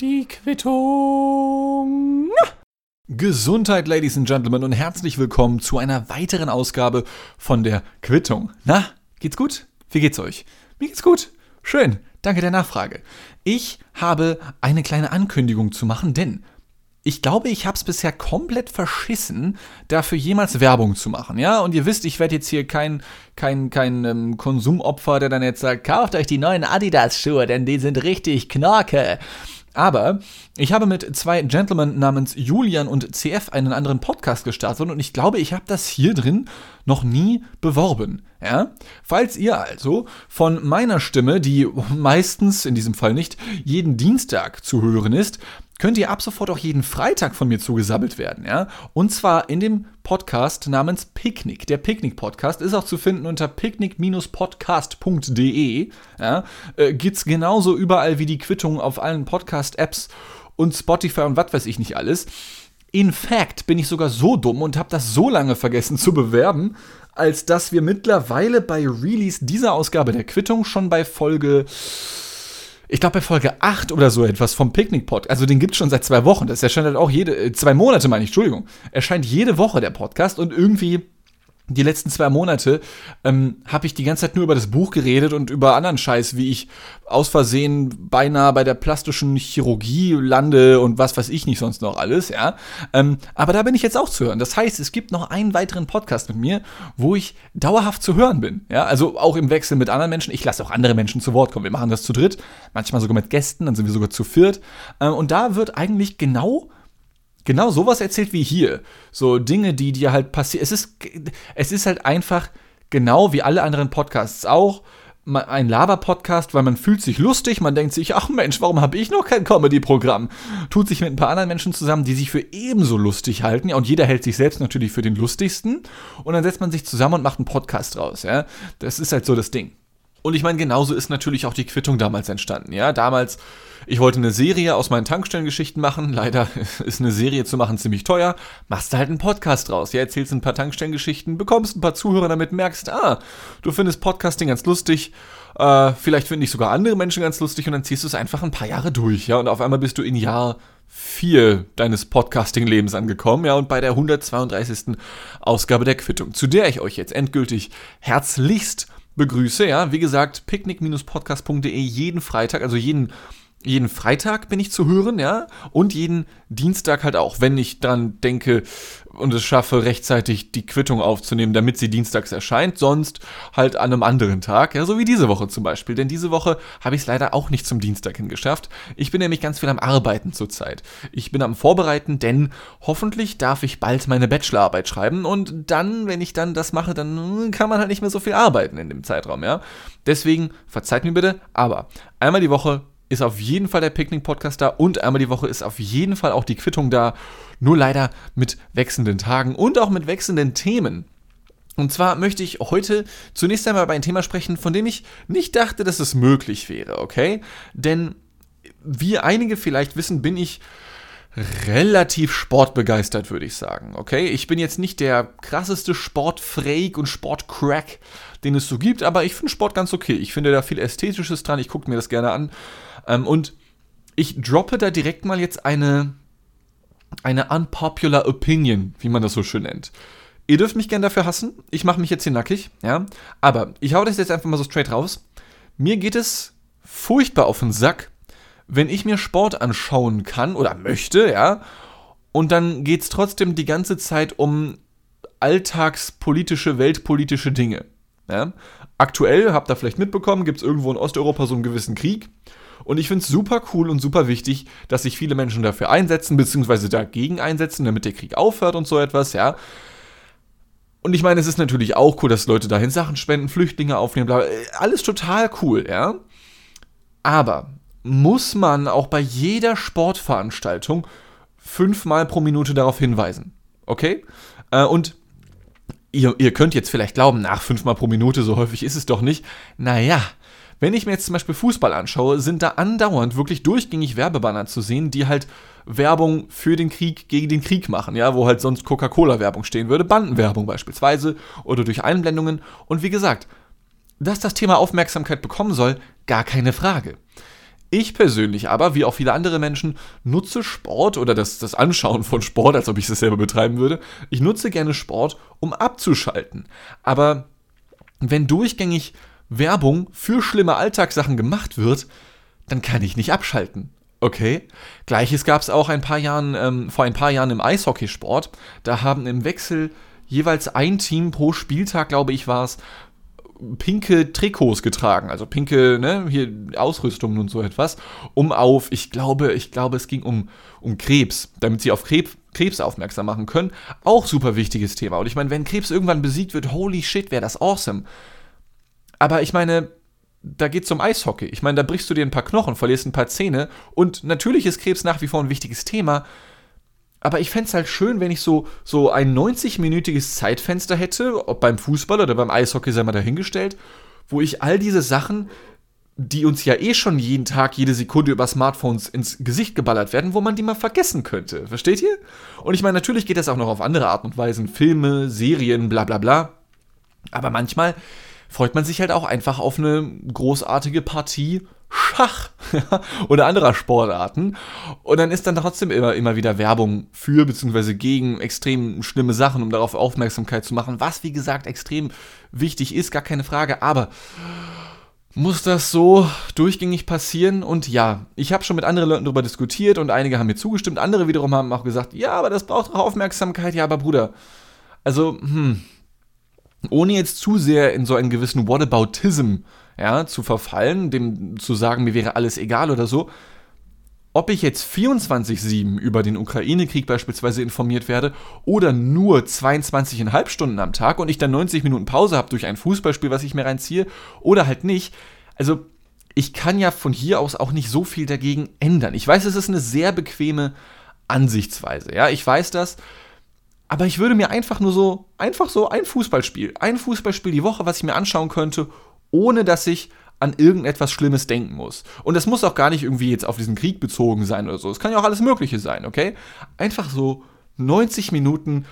Die Quittung. Gesundheit, Ladies and Gentlemen, und herzlich willkommen zu einer weiteren Ausgabe von der Quittung. Na, geht's gut? Wie geht's euch? Mir geht's gut. Schön. Danke der Nachfrage. Ich habe eine kleine Ankündigung zu machen, denn ich glaube, ich habe es bisher komplett verschissen, dafür jemals Werbung zu machen. Ja, und ihr wisst, ich werde jetzt hier kein, kein, kein ähm, Konsumopfer, der dann jetzt sagt, kauft euch die neuen Adidas-Schuhe, denn die sind richtig knorke. Aber ich habe mit zwei Gentlemen namens Julian und CF einen anderen Podcast gestartet und ich glaube, ich habe das hier drin noch nie beworben. Ja? Falls ihr also von meiner Stimme, die meistens, in diesem Fall nicht, jeden Dienstag zu hören ist, könnt ihr ab sofort auch jeden Freitag von mir zugesammelt werden, ja? Und zwar in dem Podcast namens Picknick. Der Picknick-Podcast ist auch zu finden unter picknick-podcast.de. Ja? Äh, gibt's genauso überall wie die Quittung auf allen Podcast-Apps und Spotify und was weiß ich nicht alles. In fact bin ich sogar so dumm und habe das so lange vergessen zu bewerben, als dass wir mittlerweile bei Release dieser Ausgabe der Quittung schon bei Folge ich glaube bei Folge 8 oder so etwas vom Picknick-Pod. Also den gibt es schon seit zwei Wochen. Das erscheint halt auch jede, äh, zwei Monate meine ich, Entschuldigung. Erscheint jede Woche der Podcast und irgendwie die letzten zwei Monate ähm, habe ich die ganze Zeit nur über das Buch geredet und über anderen Scheiß, wie ich aus Versehen beinahe bei der plastischen Chirurgie lande und was weiß ich nicht sonst noch alles, ja. Ähm, aber da bin ich jetzt auch zu hören. Das heißt, es gibt noch einen weiteren Podcast mit mir, wo ich dauerhaft zu hören bin, ja. Also auch im Wechsel mit anderen Menschen. Ich lasse auch andere Menschen zu Wort kommen. Wir machen das zu dritt, manchmal sogar mit Gästen, dann sind wir sogar zu viert. Ähm, und da wird eigentlich genau genau sowas erzählt wie hier. So Dinge, die dir halt passieren. Es ist, es ist halt einfach genau wie alle anderen Podcasts auch ein Laber-Podcast, weil man fühlt sich lustig, man denkt sich, ach Mensch, warum habe ich noch kein Comedy-Programm? Tut sich mit ein paar anderen Menschen zusammen, die sich für ebenso lustig halten, ja, und jeder hält sich selbst natürlich für den lustigsten, und dann setzt man sich zusammen und macht einen Podcast draus, ja. Das ist halt so das Ding. Und ich meine, genauso ist natürlich auch die Quittung damals entstanden. Ja, damals, ich wollte eine Serie aus meinen Tankstellengeschichten machen. Leider ist eine Serie zu machen ziemlich teuer. Machst du halt einen Podcast draus. Ja, erzählst ein paar Tankstellengeschichten, bekommst ein paar Zuhörer damit, merkst, ah, du findest Podcasting ganz lustig. Äh, vielleicht finde ich sogar andere Menschen ganz lustig und dann ziehst du es einfach ein paar Jahre durch. Ja, und auf einmal bist du in Jahr 4 deines Podcasting-Lebens angekommen, ja, und bei der 132. Ausgabe der Quittung, zu der ich euch jetzt endgültig herzlichst begrüße. Ja, wie gesagt, picknick-podcast.de jeden Freitag, also jeden jeden Freitag bin ich zu hören, ja, und jeden Dienstag halt auch, wenn ich dann denke und es schaffe, rechtzeitig die Quittung aufzunehmen, damit sie dienstags erscheint, sonst halt an einem anderen Tag, ja, so wie diese Woche zum Beispiel, denn diese Woche habe ich es leider auch nicht zum Dienstag hingeschafft. Ich bin nämlich ganz viel am Arbeiten zurzeit. Ich bin am Vorbereiten, denn hoffentlich darf ich bald meine Bachelorarbeit schreiben und dann, wenn ich dann das mache, dann kann man halt nicht mehr so viel arbeiten in dem Zeitraum, ja. Deswegen verzeiht mir bitte, aber einmal die Woche ist auf jeden Fall der Picknick-Podcast da und einmal die Woche ist auf jeden Fall auch die Quittung da. Nur leider mit wechselnden Tagen und auch mit wechselnden Themen. Und zwar möchte ich heute zunächst einmal über ein Thema sprechen, von dem ich nicht dachte, dass es möglich wäre, okay? Denn wie einige vielleicht wissen, bin ich relativ sportbegeistert, würde ich sagen. Okay, ich bin jetzt nicht der krasseste Sportfreak und Sportcrack, den es so gibt, aber ich finde Sport ganz okay. Ich finde da viel Ästhetisches dran, ich gucke mir das gerne an. Ähm, und ich droppe da direkt mal jetzt eine, eine unpopular Opinion, wie man das so schön nennt. Ihr dürft mich gerne dafür hassen. Ich mache mich jetzt hier nackig, ja. Aber ich hau das jetzt einfach mal so straight raus. Mir geht es furchtbar auf den Sack, wenn ich mir Sport anschauen kann oder möchte, ja, und dann geht es trotzdem die ganze Zeit um alltagspolitische, weltpolitische Dinge. Ja? Aktuell, habt ihr vielleicht mitbekommen, gibt es irgendwo in Osteuropa so einen gewissen Krieg. Und ich finde es super cool und super wichtig, dass sich viele Menschen dafür einsetzen, beziehungsweise dagegen einsetzen, damit der Krieg aufhört und so etwas, ja. Und ich meine, es ist natürlich auch cool, dass Leute dahin Sachen spenden, Flüchtlinge aufnehmen, bla, alles total cool, ja. Aber muss man auch bei jeder Sportveranstaltung fünfmal pro Minute darauf hinweisen. Okay? Äh, und ihr, ihr könnt jetzt vielleicht glauben, nach fünfmal pro Minute, so häufig ist es doch nicht. Naja, wenn ich mir jetzt zum Beispiel Fußball anschaue, sind da andauernd wirklich durchgängig Werbebanner zu sehen, die halt Werbung für den Krieg gegen den Krieg machen, ja, wo halt sonst Coca-Cola-Werbung stehen würde, Bandenwerbung beispielsweise oder durch Einblendungen. Und wie gesagt, dass das Thema Aufmerksamkeit bekommen soll, gar keine Frage. Ich persönlich aber, wie auch viele andere Menschen, nutze Sport oder das, das Anschauen von Sport, als ob ich es selber betreiben würde. Ich nutze gerne Sport, um abzuschalten. Aber wenn durchgängig Werbung für schlimme Alltagssachen gemacht wird, dann kann ich nicht abschalten. Okay. Gleiches gab es auch ein paar Jahren, ähm, vor ein paar Jahren im Eishockeysport. Da haben im Wechsel jeweils ein Team pro Spieltag, glaube ich, war es, pinke Trikots getragen, also pinke, ne, hier Ausrüstungen und so etwas, um auf, ich glaube, ich glaube, es ging um, um Krebs, damit sie auf Krebs, Krebs aufmerksam machen können. Auch super wichtiges Thema. Und ich meine, wenn Krebs irgendwann besiegt wird, holy shit, wäre das awesome. Aber ich meine, da geht es um Eishockey. Ich meine, da brichst du dir ein paar Knochen, verlierst ein paar Zähne und natürlich ist Krebs nach wie vor ein wichtiges Thema, aber ich fände es halt schön, wenn ich so, so ein 90-minütiges Zeitfenster hätte, ob beim Fußball oder beim Eishockey, sei mal dahingestellt, wo ich all diese Sachen, die uns ja eh schon jeden Tag, jede Sekunde über Smartphones ins Gesicht geballert werden, wo man die mal vergessen könnte. Versteht ihr? Und ich meine, natürlich geht das auch noch auf andere Art und Weisen. Filme, Serien, bla bla bla. Aber manchmal freut man sich halt auch einfach auf eine großartige Partie Schach oder anderer Sportarten. Und dann ist dann trotzdem immer, immer wieder Werbung für bzw. gegen extrem schlimme Sachen, um darauf Aufmerksamkeit zu machen, was wie gesagt extrem wichtig ist, gar keine Frage. Aber muss das so durchgängig passieren? Und ja, ich habe schon mit anderen Leuten darüber diskutiert und einige haben mir zugestimmt, andere wiederum haben auch gesagt, ja, aber das braucht auch Aufmerksamkeit. Ja, aber Bruder, also, hm, ohne jetzt zu sehr in so einen gewissen Whataboutism ja, zu verfallen, dem zu sagen, mir wäre alles egal oder so. Ob ich jetzt 24-7 über den Ukraine-Krieg beispielsweise informiert werde oder nur 22,5 Stunden am Tag und ich dann 90 Minuten Pause habe durch ein Fußballspiel, was ich mir reinziehe, oder halt nicht. Also, ich kann ja von hier aus auch nicht so viel dagegen ändern. Ich weiß, es ist eine sehr bequeme Ansichtsweise. Ja, ich weiß das. Aber ich würde mir einfach nur so, einfach so ein Fußballspiel, ein Fußballspiel die Woche, was ich mir anschauen könnte, ohne dass ich an irgendetwas Schlimmes denken muss. Und das muss auch gar nicht irgendwie jetzt auf diesen Krieg bezogen sein oder so. Es kann ja auch alles Mögliche sein, okay? Einfach so 90 Minuten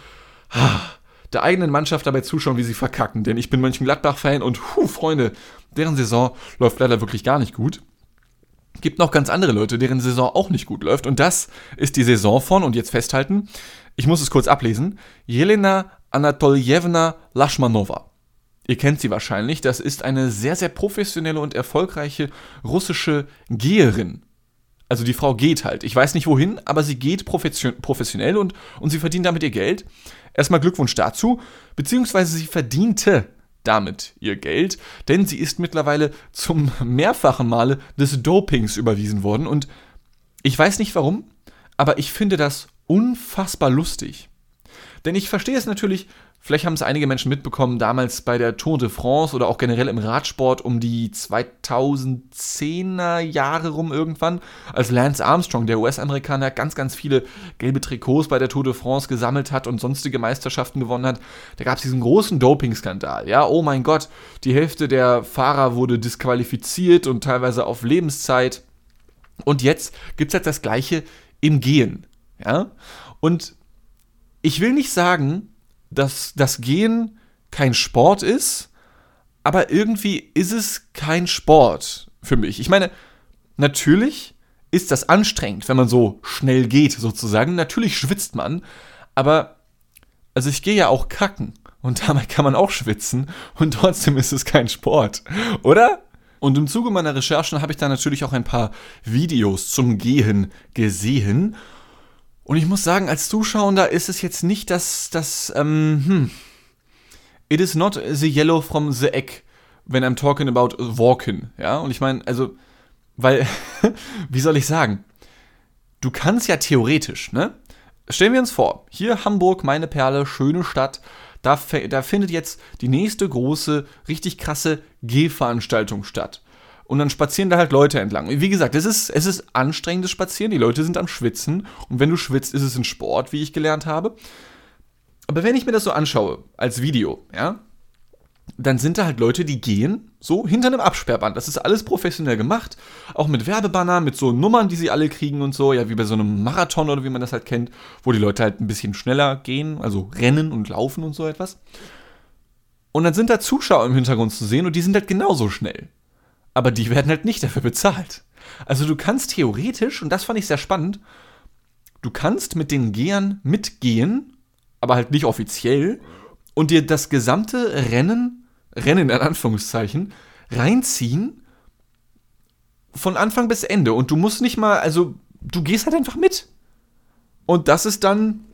der eigenen Mannschaft dabei zuschauen, wie sie verkacken. Denn ich bin Mönchengladbach-Fan und, puh, Freunde, deren Saison läuft leider wirklich gar nicht gut. Gibt noch ganz andere Leute, deren Saison auch nicht gut läuft. Und das ist die Saison von, und jetzt festhalten, ich muss es kurz ablesen, Jelena Anatoljewna Lashmanova. Ihr kennt sie wahrscheinlich, das ist eine sehr, sehr professionelle und erfolgreiche russische Geherin. Also die Frau geht halt. Ich weiß nicht wohin, aber sie geht professionell und, und sie verdient damit ihr Geld. Erstmal Glückwunsch dazu, beziehungsweise sie verdiente damit ihr Geld, denn sie ist mittlerweile zum mehrfachen Male des Dopings überwiesen worden und ich weiß nicht warum, aber ich finde das unfassbar lustig. Denn ich verstehe es natürlich, vielleicht haben es einige Menschen mitbekommen, damals bei der Tour de France oder auch generell im Radsport um die 2010er Jahre rum irgendwann, als Lance Armstrong, der US-Amerikaner, ganz, ganz viele gelbe Trikots bei der Tour de France gesammelt hat und sonstige Meisterschaften gewonnen hat. Da gab es diesen großen Doping-Skandal. Ja, oh mein Gott, die Hälfte der Fahrer wurde disqualifiziert und teilweise auf Lebenszeit. Und jetzt gibt es halt das Gleiche im Gehen. Ja, und ich will nicht sagen, dass das Gehen kein Sport ist, aber irgendwie ist es kein Sport für mich. Ich meine, natürlich ist das anstrengend, wenn man so schnell geht, sozusagen. Natürlich schwitzt man, aber also ich gehe ja auch kacken und damit kann man auch schwitzen und trotzdem ist es kein Sport, oder? Und im Zuge meiner Recherchen habe ich da natürlich auch ein paar Videos zum Gehen gesehen und ich muss sagen, als Zuschauer ist es jetzt nicht das, das, ähm, hm. It is not the yellow from the egg when I'm talking about walking, ja? Und ich meine, also, weil, wie soll ich sagen? Du kannst ja theoretisch, ne? Stellen wir uns vor, hier Hamburg, meine Perle, schöne Stadt, da, da findet jetzt die nächste große, richtig krasse Gehveranstaltung statt. Und dann spazieren da halt Leute entlang. Wie gesagt, es ist, es ist anstrengendes Spazieren. Die Leute sind am Schwitzen. Und wenn du schwitzt, ist es ein Sport, wie ich gelernt habe. Aber wenn ich mir das so anschaue, als Video, ja, dann sind da halt Leute, die gehen so hinter einem Absperrband. Das ist alles professionell gemacht. Auch mit Werbebanner, mit so Nummern, die sie alle kriegen und so. Ja, wie bei so einem Marathon oder wie man das halt kennt, wo die Leute halt ein bisschen schneller gehen, also rennen und laufen und so etwas. Und dann sind da Zuschauer im Hintergrund zu sehen und die sind halt genauso schnell aber die werden halt nicht dafür bezahlt. Also du kannst theoretisch, und das fand ich sehr spannend, du kannst mit den Gehern mitgehen, aber halt nicht offiziell, und dir das gesamte Rennen, Rennen in Anführungszeichen, reinziehen von Anfang bis Ende. Und du musst nicht mal, also du gehst halt einfach mit. Und das ist dann,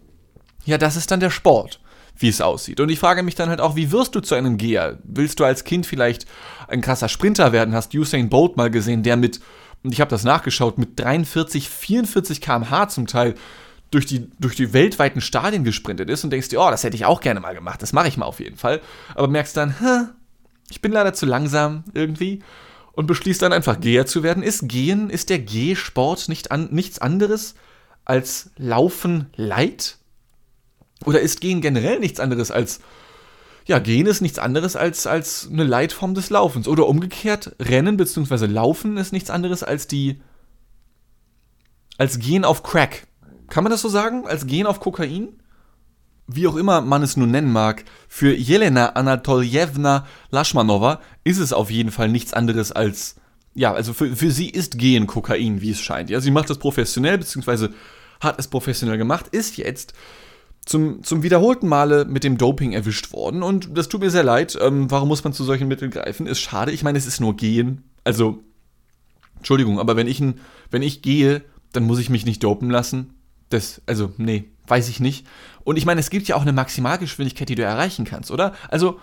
ja, das ist dann der Sport, wie es aussieht. Und ich frage mich dann halt auch, wie wirst du zu einem Geher? Willst du als Kind vielleicht ein krasser Sprinter werden? Hast Usain Bolt mal gesehen, der mit, und ich habe das nachgeschaut, mit 43, 44 km/h zum Teil durch die, durch die weltweiten Stadien gesprintet ist und denkst dir, oh, das hätte ich auch gerne mal gemacht, das mache ich mal auf jeden Fall. Aber merkst dann, Hä, ich bin leider zu langsam irgendwie und beschließt dann einfach Geher zu werden. Ist Gehen, ist der Gehsport nicht an, nichts anderes als Laufen Leid? Oder ist Gehen generell nichts anderes als, ja, Gehen ist nichts anderes als, als eine Leitform des Laufens. Oder umgekehrt, Rennen bzw. Laufen ist nichts anderes als die, als Gehen auf Crack. Kann man das so sagen? Als Gehen auf Kokain? Wie auch immer man es nun nennen mag, für Jelena Anatoljewna Laschmanova ist es auf jeden Fall nichts anderes als, ja, also für, für sie ist Gehen Kokain, wie es scheint. Ja, sie macht das professionell, beziehungsweise hat es professionell gemacht, ist jetzt zum, zum wiederholten Male mit dem Doping erwischt worden. Und das tut mir sehr leid. Ähm, warum muss man zu solchen Mitteln greifen? Ist schade. Ich meine, es ist nur Gehen. Also, Entschuldigung, aber wenn ich, wenn ich gehe, dann muss ich mich nicht dopen lassen. Das, also, nee, weiß ich nicht. Und ich meine, es gibt ja auch eine Maximalgeschwindigkeit, die du erreichen kannst, oder? Also,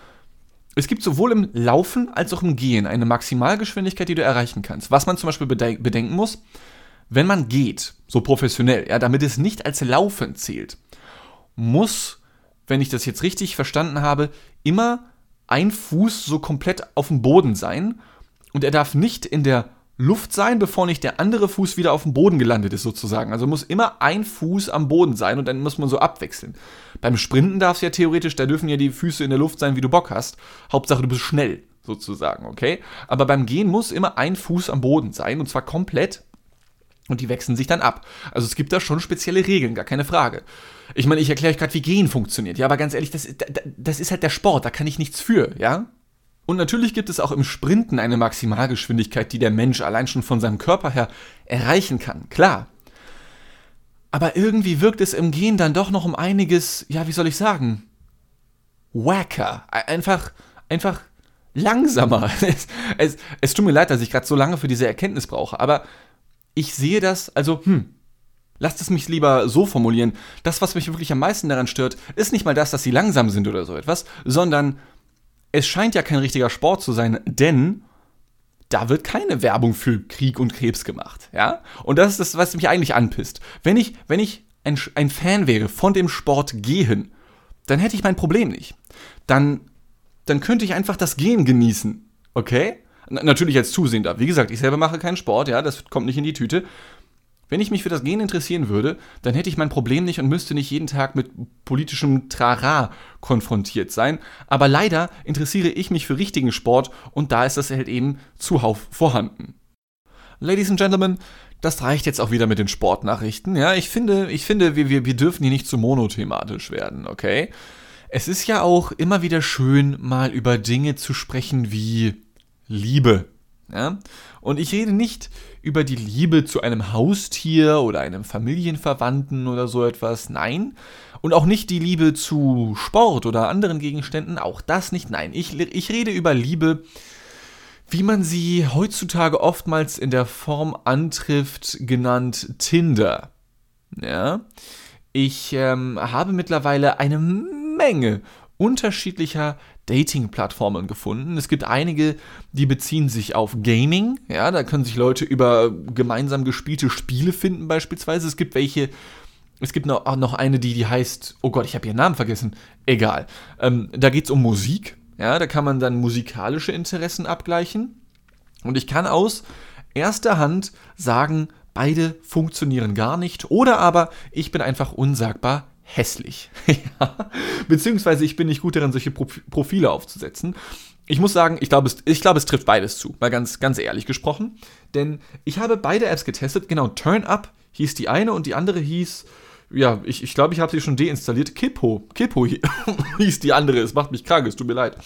es gibt sowohl im Laufen als auch im Gehen eine Maximalgeschwindigkeit, die du erreichen kannst. Was man zum Beispiel bedenken muss, wenn man geht, so professionell, ja, damit es nicht als Laufen zählt, muss, wenn ich das jetzt richtig verstanden habe, immer ein Fuß so komplett auf dem Boden sein und er darf nicht in der Luft sein, bevor nicht der andere Fuß wieder auf dem Boden gelandet ist, sozusagen. Also muss immer ein Fuß am Boden sein und dann muss man so abwechseln. Beim Sprinten darf es ja theoretisch, da dürfen ja die Füße in der Luft sein, wie du Bock hast. Hauptsache, du bist schnell, sozusagen, okay? Aber beim Gehen muss immer ein Fuß am Boden sein und zwar komplett und die wechseln sich dann ab. Also es gibt da schon spezielle Regeln, gar keine Frage. Ich meine, ich erkläre euch gerade, wie Gehen funktioniert. Ja, aber ganz ehrlich, das, das ist halt der Sport, da kann ich nichts für, ja? Und natürlich gibt es auch im Sprinten eine Maximalgeschwindigkeit, die der Mensch allein schon von seinem Körper her erreichen kann, klar. Aber irgendwie wirkt es im Gehen dann doch noch um einiges, ja, wie soll ich sagen, wacker. Einfach, einfach langsamer. Es, es, es tut mir leid, dass ich gerade so lange für diese Erkenntnis brauche, aber ich sehe das, also, hm, lasst es mich lieber so formulieren. Das, was mich wirklich am meisten daran stört, ist nicht mal das, dass sie langsam sind oder so etwas, sondern es scheint ja kein richtiger Sport zu sein, denn da wird keine Werbung für Krieg und Krebs gemacht, ja? Und das ist das, was mich eigentlich anpisst. Wenn ich, wenn ich ein, ein Fan wäre von dem Sport Gehen, dann hätte ich mein Problem nicht. Dann, dann könnte ich einfach das Gehen genießen, okay? Natürlich als Zusehender. Wie gesagt, ich selber mache keinen Sport, ja, das kommt nicht in die Tüte. Wenn ich mich für das Gen interessieren würde, dann hätte ich mein Problem nicht und müsste nicht jeden Tag mit politischem Trara konfrontiert sein. Aber leider interessiere ich mich für richtigen Sport und da ist das halt eben zuhauf vorhanden. Ladies and Gentlemen, das reicht jetzt auch wieder mit den Sportnachrichten. Ja, ich finde, ich finde, wir, wir, wir dürfen hier nicht zu monothematisch werden, okay? Es ist ja auch immer wieder schön, mal über Dinge zu sprechen wie Liebe. Ja? Und ich rede nicht über die Liebe zu einem Haustier oder einem Familienverwandten oder so etwas, nein. Und auch nicht die Liebe zu Sport oder anderen Gegenständen, auch das nicht, nein. Ich, ich rede über Liebe, wie man sie heutzutage oftmals in der Form antrifft, genannt Tinder. Ja. Ich ähm, habe mittlerweile eine Menge unterschiedlicher Dating-Plattformen gefunden. Es gibt einige, die beziehen sich auf Gaming. Ja, da können sich Leute über gemeinsam gespielte Spiele finden beispielsweise. Es gibt welche, es gibt noch, noch eine, die, die heißt, oh Gott, ich habe ihren Namen vergessen. Egal. Ähm, da geht es um Musik. Ja, da kann man dann musikalische Interessen abgleichen. Und ich kann aus erster Hand sagen, beide funktionieren gar nicht. Oder aber ich bin einfach unsagbar hässlich. ja. Beziehungsweise ich bin nicht gut darin, solche Profile aufzusetzen. Ich muss sagen, ich glaube, es, ich glaube, es trifft beides zu, mal ganz, ganz ehrlich gesprochen. Denn ich habe beide Apps getestet. Genau, Turn Up hieß die eine und die andere hieß, ja, ich, ich glaube, ich habe sie schon deinstalliert. Kippo. Kippo hieß die andere. Es macht mich krank, es tut mir leid.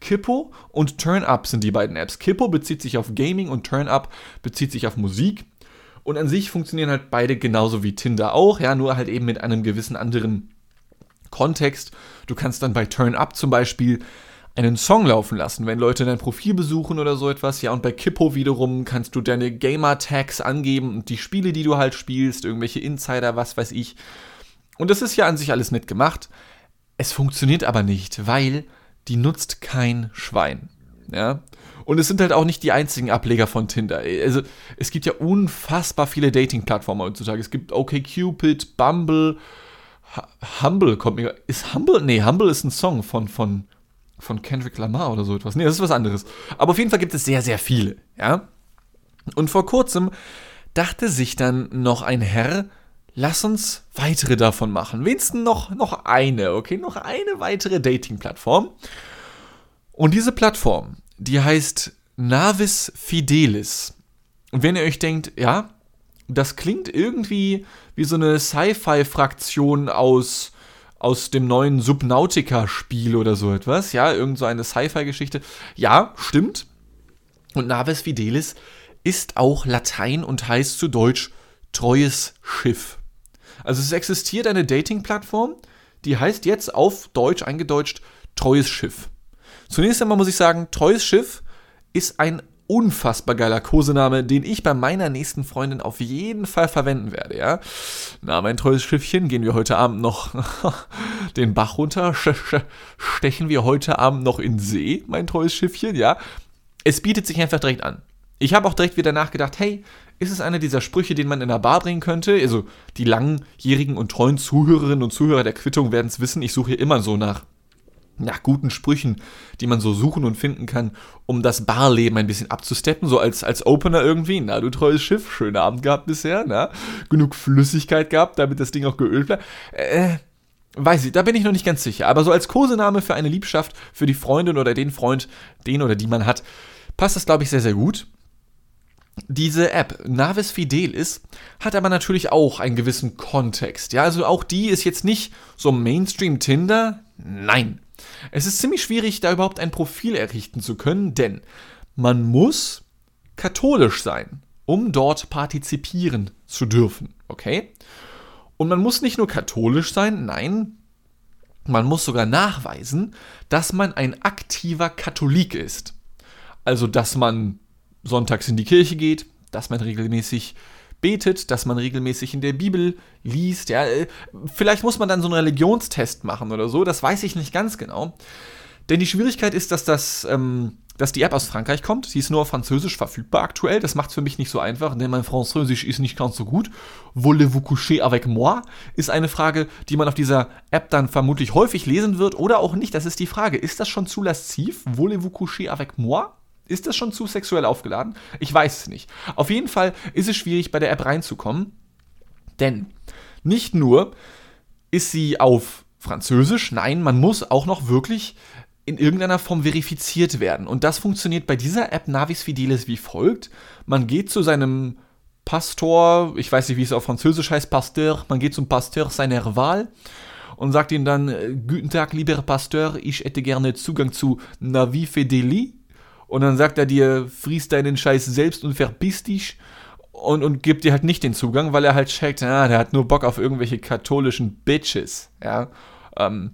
Kippo und TurnUp sind die beiden Apps. Kippo bezieht sich auf Gaming und TurnUp bezieht sich auf Musik. Und an sich funktionieren halt beide genauso wie Tinder auch, ja, nur halt eben mit einem gewissen anderen Kontext. Du kannst dann bei TurnUp zum Beispiel einen Song laufen lassen, wenn Leute dein Profil besuchen oder so etwas. Ja, und bei Kippo wiederum kannst du deine Gamer-Tags angeben und die Spiele, die du halt spielst, irgendwelche Insider, was weiß ich. Und das ist ja an sich alles nett gemacht. Es funktioniert aber nicht, weil die nutzt kein Schwein. Ja. Und es sind halt auch nicht die einzigen Ableger von Tinder. Also, es gibt ja unfassbar viele Dating-Plattformen heutzutage. Es gibt OkCupid, Bumble, Humble kommt mir. Ist Humble? Nee, Humble ist ein Song von, von von Kendrick Lamar oder so etwas. Nee, das ist was anderes. Aber auf jeden Fall gibt es sehr, sehr viele, ja. Und vor kurzem dachte sich dann noch ein Herr, lass uns weitere davon machen. Wenigstens noch, noch eine, okay? Noch eine weitere Dating-Plattform. Und diese Plattform, die heißt Navis Fidelis. Und wenn ihr euch denkt, ja, das klingt irgendwie wie so eine Sci-Fi-Fraktion aus aus dem neuen Subnautica-Spiel oder so etwas. Ja, irgend so eine Sci-Fi-Geschichte. Ja, stimmt. Und Naves Fidelis ist auch Latein und heißt zu Deutsch treues Schiff. Also es existiert eine Dating-Plattform, die heißt jetzt auf Deutsch eingedeutscht treues Schiff. Zunächst einmal muss ich sagen, treues Schiff ist ein unfassbar geiler Kosename, den ich bei meiner nächsten Freundin auf jeden Fall verwenden werde, ja. Na, mein treues Schiffchen, gehen wir heute Abend noch den Bach runter, stechen wir heute Abend noch in See, mein treues Schiffchen, ja. Es bietet sich einfach direkt an. Ich habe auch direkt wieder nachgedacht, hey, ist es einer dieser Sprüche, den man in der Bar bringen könnte? Also die langjährigen und treuen Zuhörerinnen und Zuhörer der Quittung werden es wissen, ich suche immer so nach nach guten Sprüchen, die man so suchen und finden kann, um das Barleben ein bisschen abzusteppen, so als, als Opener irgendwie. Na, du treues Schiff, schönen Abend gehabt bisher, na? Genug Flüssigkeit gehabt, damit das Ding auch geölt bleibt. Äh, weiß ich, da bin ich noch nicht ganz sicher. Aber so als Kosename für eine Liebschaft, für die Freundin oder den Freund, den oder die man hat, passt das, glaube ich, sehr, sehr gut. Diese App, Navis Fidelis, hat aber natürlich auch einen gewissen Kontext. Ja, also auch die ist jetzt nicht so Mainstream Tinder. Nein, es ist ziemlich schwierig, da überhaupt ein Profil errichten zu können, denn man muss katholisch sein, um dort partizipieren zu dürfen, okay? Und man muss nicht nur katholisch sein, nein, man muss sogar nachweisen, dass man ein aktiver Katholik ist. Also, dass man sonntags in die Kirche geht, dass man regelmäßig betet, dass man regelmäßig in der Bibel liest. Ja, äh, vielleicht muss man dann so einen Religionstest machen oder so, das weiß ich nicht ganz genau. Denn die Schwierigkeit ist, dass das. Ähm, dass die App aus Frankreich kommt. Sie ist nur auf Französisch verfügbar aktuell. Das macht es für mich nicht so einfach, denn mein Französisch ist nicht ganz so gut. Voulez-vous coucher avec moi? Ist eine Frage, die man auf dieser App dann vermutlich häufig lesen wird oder auch nicht. Das ist die Frage. Ist das schon zu lasziv? Voulez-vous coucher avec moi? Ist das schon zu sexuell aufgeladen? Ich weiß es nicht. Auf jeden Fall ist es schwierig, bei der App reinzukommen, denn nicht nur ist sie auf Französisch, nein, man muss auch noch wirklich in irgendeiner Form verifiziert werden. Und das funktioniert bei dieser App Navis Fidelis wie folgt. Man geht zu seinem Pastor, ich weiß nicht, wie es auf Französisch heißt, Pasteur, man geht zum Pasteur seiner Wahl und sagt ihm dann, äh, Guten Tag, lieber Pasteur, ich hätte gerne Zugang zu Navi Fideli und dann sagt er dir, friest deinen Scheiß selbst und verpiss dich und, und gibt dir halt nicht den Zugang, weil er halt checkt, ah, der hat nur Bock auf irgendwelche katholischen Bitches, ja. Ähm,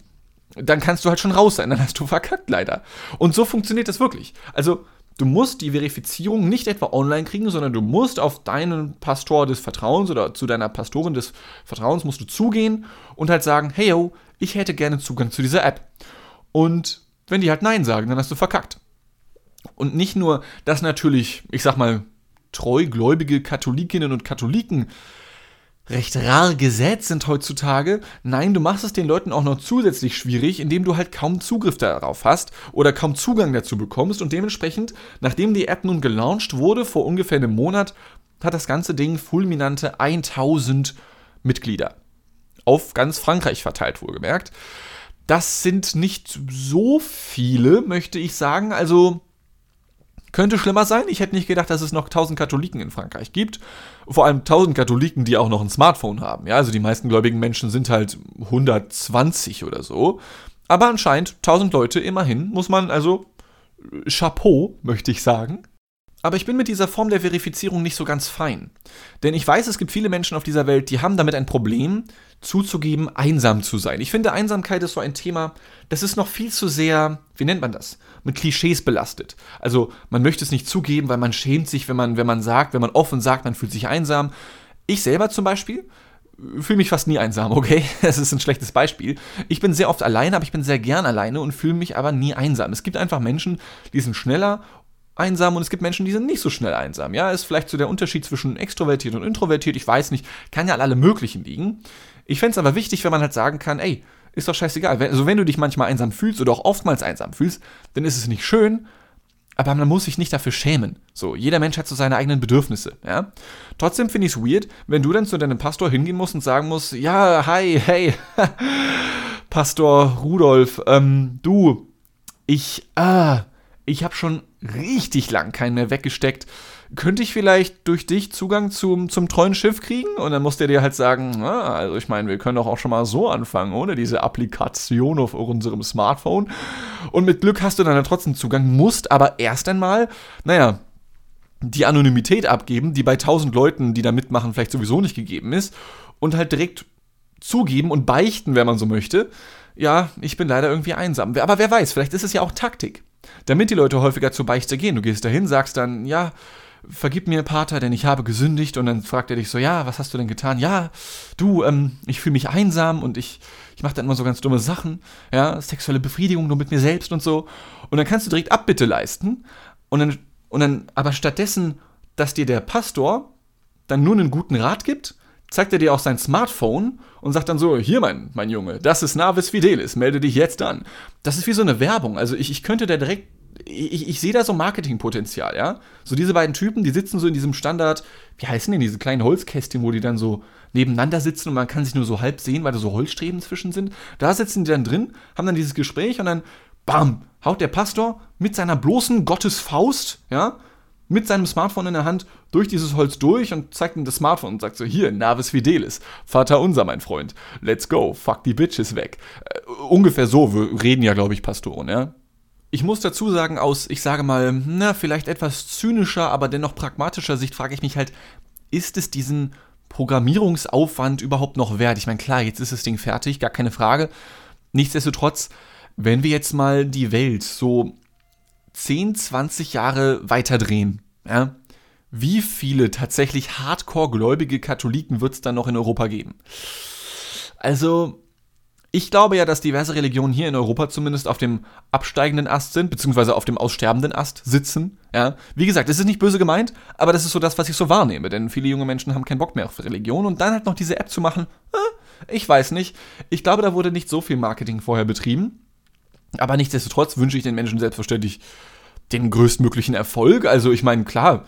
dann kannst du halt schon raus sein, dann hast du verkackt leider. Und so funktioniert das wirklich. Also, du musst die Verifizierung nicht etwa online kriegen, sondern du musst auf deinen Pastor des Vertrauens oder zu deiner Pastorin des Vertrauens musst du zugehen und halt sagen, hey yo, ich hätte gerne Zugang zu dieser App. Und wenn die halt Nein sagen, dann hast du verkackt. Und nicht nur, dass natürlich, ich sag mal, treugläubige Katholikinnen und Katholiken recht rar gesät sind heutzutage. Nein, du machst es den Leuten auch noch zusätzlich schwierig, indem du halt kaum Zugriff darauf hast oder kaum Zugang dazu bekommst und dementsprechend, nachdem die App nun gelauncht wurde vor ungefähr einem Monat, hat das ganze Ding fulminante 1000 Mitglieder. Auf ganz Frankreich verteilt, wohlgemerkt. Das sind nicht so viele, möchte ich sagen. Also Könnte schlimmer sein. Ich hätte nicht gedacht, dass es noch 1000 Katholiken in Frankreich gibt. Vor allem 1000 Katholiken, die auch noch ein Smartphone haben. Ja, also die meisten gläubigen Menschen sind halt 120 oder so. Aber anscheinend 1000 Leute immerhin, muss man also Chapeau, möchte ich sagen. Aber ich bin mit dieser Form der Verifizierung nicht so ganz fein. Denn ich weiß, es gibt viele Menschen auf dieser Welt, die haben damit ein Problem, zuzugeben, einsam zu sein. Ich finde, Einsamkeit ist so ein Thema, das ist noch viel zu sehr, wie nennt man das, mit Klischees belastet. Also man möchte es nicht zugeben, weil man schämt sich, wenn man, wenn man sagt, wenn man offen sagt, man fühlt sich einsam. Ich selber zum Beispiel fühle mich fast nie einsam, okay? Das ist ein schlechtes Beispiel. Ich bin sehr oft alleine, aber ich bin sehr gern alleine und fühle mich aber nie einsam. Es gibt einfach Menschen, die sind schneller einsam und es gibt Menschen, die sind nicht so schnell einsam. Ja, ist vielleicht so der Unterschied zwischen extrovertiert und introvertiert. Ich weiß nicht, kann ja an alle möglichen liegen. Ich fände es aber wichtig, wenn man halt sagen kann, ey, ist doch scheißegal. Also wenn du dich manchmal einsam fühlst oder auch oftmals einsam fühlst, dann ist es nicht schön, aber man muss sich nicht dafür schämen. So, jeder Mensch hat so seine eigenen Bedürfnisse, ja. Trotzdem finde ich es weird, wenn du dann zu deinem Pastor hingehen musst und sagen musst, ja, hi, hey, Pastor Rudolf, ähm, du, ich, ah, ich habe schon richtig lang keinen mehr weggesteckt. Könnte ich vielleicht durch dich Zugang zum, zum treuen Schiff kriegen? Und dann muss der dir halt sagen, ah, also ich meine, wir können doch auch schon mal so anfangen, ohne diese Applikation auf unserem Smartphone. Und mit Glück hast du dann trotzdem Zugang, musst aber erst einmal, naja, die Anonymität abgeben, die bei tausend Leuten, die da mitmachen, vielleicht sowieso nicht gegeben ist. Und halt direkt zugeben und beichten, wenn man so möchte. Ja, ich bin leider irgendwie einsam. Aber wer weiß, vielleicht ist es ja auch Taktik damit die Leute häufiger zur Beichte gehen. Du gehst dahin, sagst dann, ja, vergib mir, Pater, denn ich habe gesündigt. Und dann fragt er dich so, ja, was hast du denn getan? Ja, du, ähm, ich fühle mich einsam und ich, ich mache dann immer so ganz dumme Sachen, ja, sexuelle Befriedigung nur mit mir selbst und so. Und dann kannst du direkt Abbitte leisten. Und dann, und dann, aber stattdessen, dass dir der Pastor dann nur einen guten Rat gibt, zeigt er dir auch sein Smartphone und sagt dann so, hier mein, mein Junge, das ist Navis Fidelis, melde dich jetzt an. Das ist wie so eine Werbung. Also ich, ich könnte da direkt, ich, ich sehe da so Marketingpotenzial, ja. So diese beiden Typen, die sitzen so in diesem Standard, wie heißen denn diese kleinen Holzkästchen, wo die dann so nebeneinander sitzen und man kann sich nur so halb sehen, weil da so Holzstreben zwischen sind. Da sitzen die dann drin, haben dann dieses Gespräch und dann, bam, haut der Pastor mit seiner bloßen Gottesfaust, ja, mit seinem Smartphone in der Hand durch dieses Holz durch und zeigt ihm das Smartphone und sagt so, hier, Navis Fidelis, Vater unser, mein Freund, let's go, fuck die Bitches weg. Äh, ungefähr so reden ja, glaube ich, Pastoren, ja. Ich muss dazu sagen, aus, ich sage mal, na, vielleicht etwas zynischer, aber dennoch pragmatischer Sicht frage ich mich halt, ist es diesen Programmierungsaufwand überhaupt noch wert? Ich meine, klar, jetzt ist das Ding fertig, gar keine Frage. Nichtsdestotrotz, wenn wir jetzt mal die Welt so 10, 20 Jahre weiterdrehen, ja, wie viele tatsächlich hardcore-gläubige Katholiken wird es dann noch in Europa geben? Also, ich glaube ja, dass diverse Religionen hier in Europa zumindest auf dem absteigenden Ast sind, beziehungsweise auf dem aussterbenden Ast sitzen. Ja, wie gesagt, es ist nicht böse gemeint, aber das ist so das, was ich so wahrnehme, denn viele junge Menschen haben keinen Bock mehr auf Religion und dann halt noch diese App zu machen, äh, ich weiß nicht. Ich glaube, da wurde nicht so viel Marketing vorher betrieben. Aber nichtsdestotrotz wünsche ich den Menschen selbstverständlich den größtmöglichen Erfolg. Also ich meine, klar,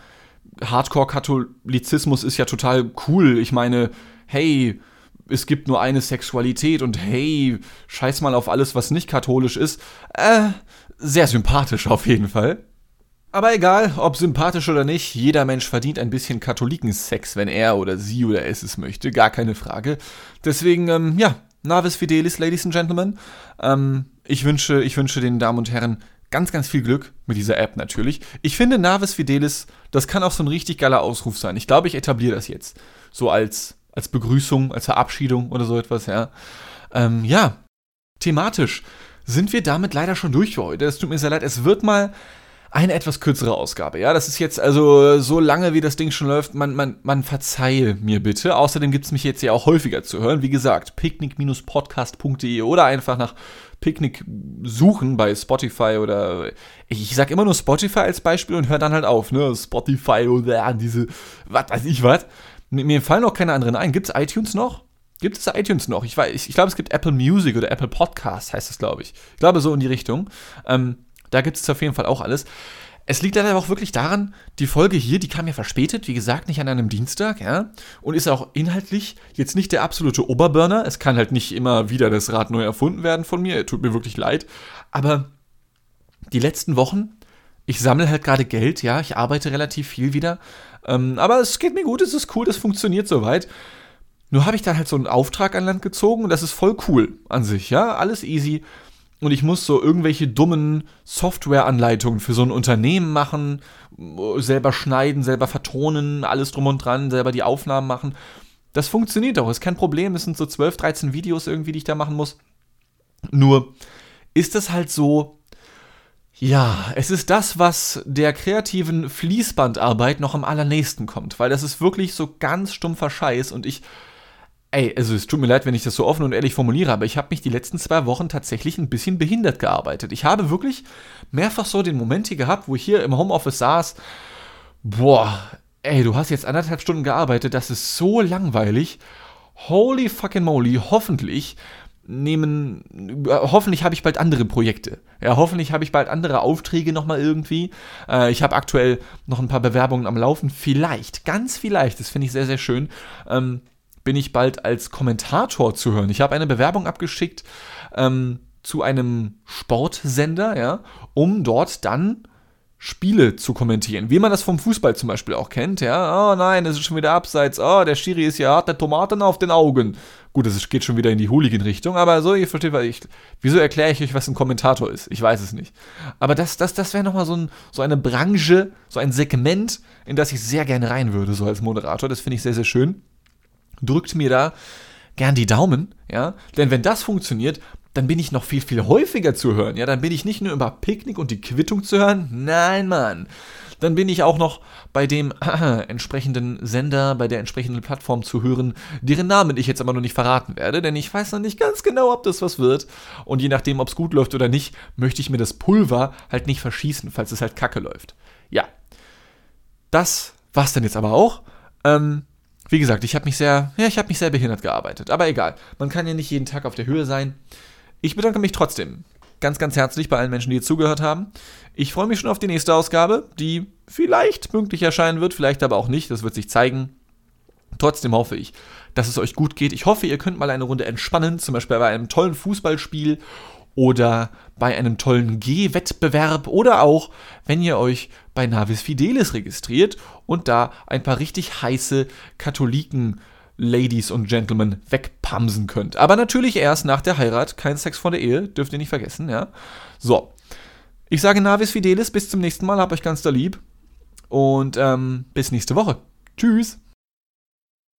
Hardcore-Katholizismus ist ja total cool. Ich meine, hey, es gibt nur eine Sexualität und hey, scheiß mal auf alles, was nicht katholisch ist. Äh, sehr sympathisch auf jeden Fall. Aber egal, ob sympathisch oder nicht, jeder Mensch verdient ein bisschen Katholikensex, wenn er oder sie oder es es möchte, gar keine Frage. Deswegen, ähm, ja, Navis Fidelis, Ladies and Gentlemen. Ähm, ich, wünsche, ich wünsche den Damen und Herren ganz, ganz viel Glück mit dieser App natürlich. Ich finde Navis Fidelis, das kann auch so ein richtig geiler Ausruf sein. Ich glaube, ich etabliere das jetzt. So als, als Begrüßung, als Verabschiedung oder so etwas, ja. Ähm, ja, thematisch sind wir damit leider schon durch für heute. Es tut mir sehr leid. Es wird mal eine etwas kürzere Ausgabe. Ja, das ist jetzt also so lange, wie das Ding schon läuft. Man, man, man verzeihe mir bitte. Außerdem gibt es mich jetzt ja auch häufiger zu hören. Wie gesagt, picknick-podcast.de oder einfach nach Picknick suchen bei Spotify oder ich sag immer nur Spotify als Beispiel und hör dann halt auf, ne? Spotify oder diese, was weiß ich was. Mir fallen auch keine anderen ein. Gibt es iTunes noch? Gibt es iTunes noch? Ich weiß, ich, ich glaube, es gibt Apple Music oder Apple Podcast, heißt es, glaube ich. Ich glaube, so in die Richtung. Ähm, da gibt es auf jeden Fall auch alles. Es liegt aber auch wirklich daran, die Folge hier, die kam ja verspätet, wie gesagt, nicht an einem Dienstag, ja, und ist auch inhaltlich jetzt nicht der absolute Oberburner. Es kann halt nicht immer wieder das Rad neu erfunden werden von mir, tut mir wirklich leid. Aber die letzten Wochen, ich sammle halt gerade Geld, ja, ich arbeite relativ viel wieder. Ähm, aber es geht mir gut, es ist cool, das funktioniert soweit. Nur habe ich dann halt so einen Auftrag an Land gezogen und das ist voll cool an sich, ja, alles easy. Und ich muss so irgendwelche dummen Softwareanleitungen für so ein Unternehmen machen, selber schneiden, selber vertonen, alles drum und dran, selber die Aufnahmen machen. Das funktioniert auch, ist kein Problem. Es sind so 12, 13 Videos irgendwie, die ich da machen muss. Nur ist es halt so, ja, es ist das, was der kreativen Fließbandarbeit noch am allernächsten kommt, weil das ist wirklich so ganz stumpfer Scheiß und ich Ey, also es tut mir leid, wenn ich das so offen und ehrlich formuliere, aber ich habe mich die letzten zwei Wochen tatsächlich ein bisschen behindert gearbeitet. Ich habe wirklich mehrfach so den Moment hier gehabt, wo ich hier im Homeoffice saß. Boah, ey, du hast jetzt anderthalb Stunden gearbeitet, das ist so langweilig. Holy fucking moly, hoffentlich nehmen, hoffentlich habe ich bald andere Projekte. Ja, hoffentlich habe ich bald andere Aufträge nochmal irgendwie. Äh, ich habe aktuell noch ein paar Bewerbungen am Laufen. Vielleicht, ganz vielleicht, das finde ich sehr, sehr schön. Ähm, bin ich bald als Kommentator zu hören. Ich habe eine Bewerbung abgeschickt ähm, zu einem Sportsender, ja, um dort dann Spiele zu kommentieren. Wie man das vom Fußball zum Beispiel auch kennt, ja. Oh nein, es ist schon wieder abseits. Oh, der Schiri ist ja hart, der Tomaten auf den Augen. Gut, es geht schon wieder in die Hooligan-Richtung, aber so, ihr versteht, was ich. Wieso erkläre ich euch, was ein Kommentator ist? Ich weiß es nicht. Aber das, das, das wäre nochmal so, ein, so eine Branche, so ein Segment, in das ich sehr gerne rein würde, so als Moderator. Das finde ich sehr, sehr schön drückt mir da gern die Daumen, ja, denn wenn das funktioniert, dann bin ich noch viel, viel häufiger zu hören, ja, dann bin ich nicht nur über Picknick und die Quittung zu hören, nein, Mann, dann bin ich auch noch bei dem äh, entsprechenden Sender, bei der entsprechenden Plattform zu hören, deren Namen ich jetzt aber noch nicht verraten werde, denn ich weiß noch nicht ganz genau, ob das was wird. Und je nachdem, ob es gut läuft oder nicht, möchte ich mir das Pulver halt nicht verschießen, falls es halt kacke läuft. Ja. Das war's dann jetzt aber auch. Ähm, wie gesagt, ich habe mich sehr, ja, ich habe mich sehr behindert gearbeitet. Aber egal, man kann ja nicht jeden Tag auf der Höhe sein. Ich bedanke mich trotzdem ganz, ganz herzlich bei allen Menschen, die zugehört haben. Ich freue mich schon auf die nächste Ausgabe, die vielleicht pünktlich erscheinen wird, vielleicht aber auch nicht. Das wird sich zeigen. Trotzdem hoffe ich, dass es euch gut geht. Ich hoffe, ihr könnt mal eine Runde entspannen, zum Beispiel bei einem tollen Fußballspiel oder bei einem tollen G-Wettbewerb oder auch, wenn ihr euch bei Navis Fidelis registriert und da ein paar richtig heiße Katholiken Ladies und Gentlemen wegpamsen könnt. Aber natürlich erst nach der Heirat, kein Sex vor der Ehe, dürft ihr nicht vergessen, ja. So. Ich sage Navis Fidelis, bis zum nächsten Mal, hab euch ganz da lieb und ähm, bis nächste Woche. Tschüss.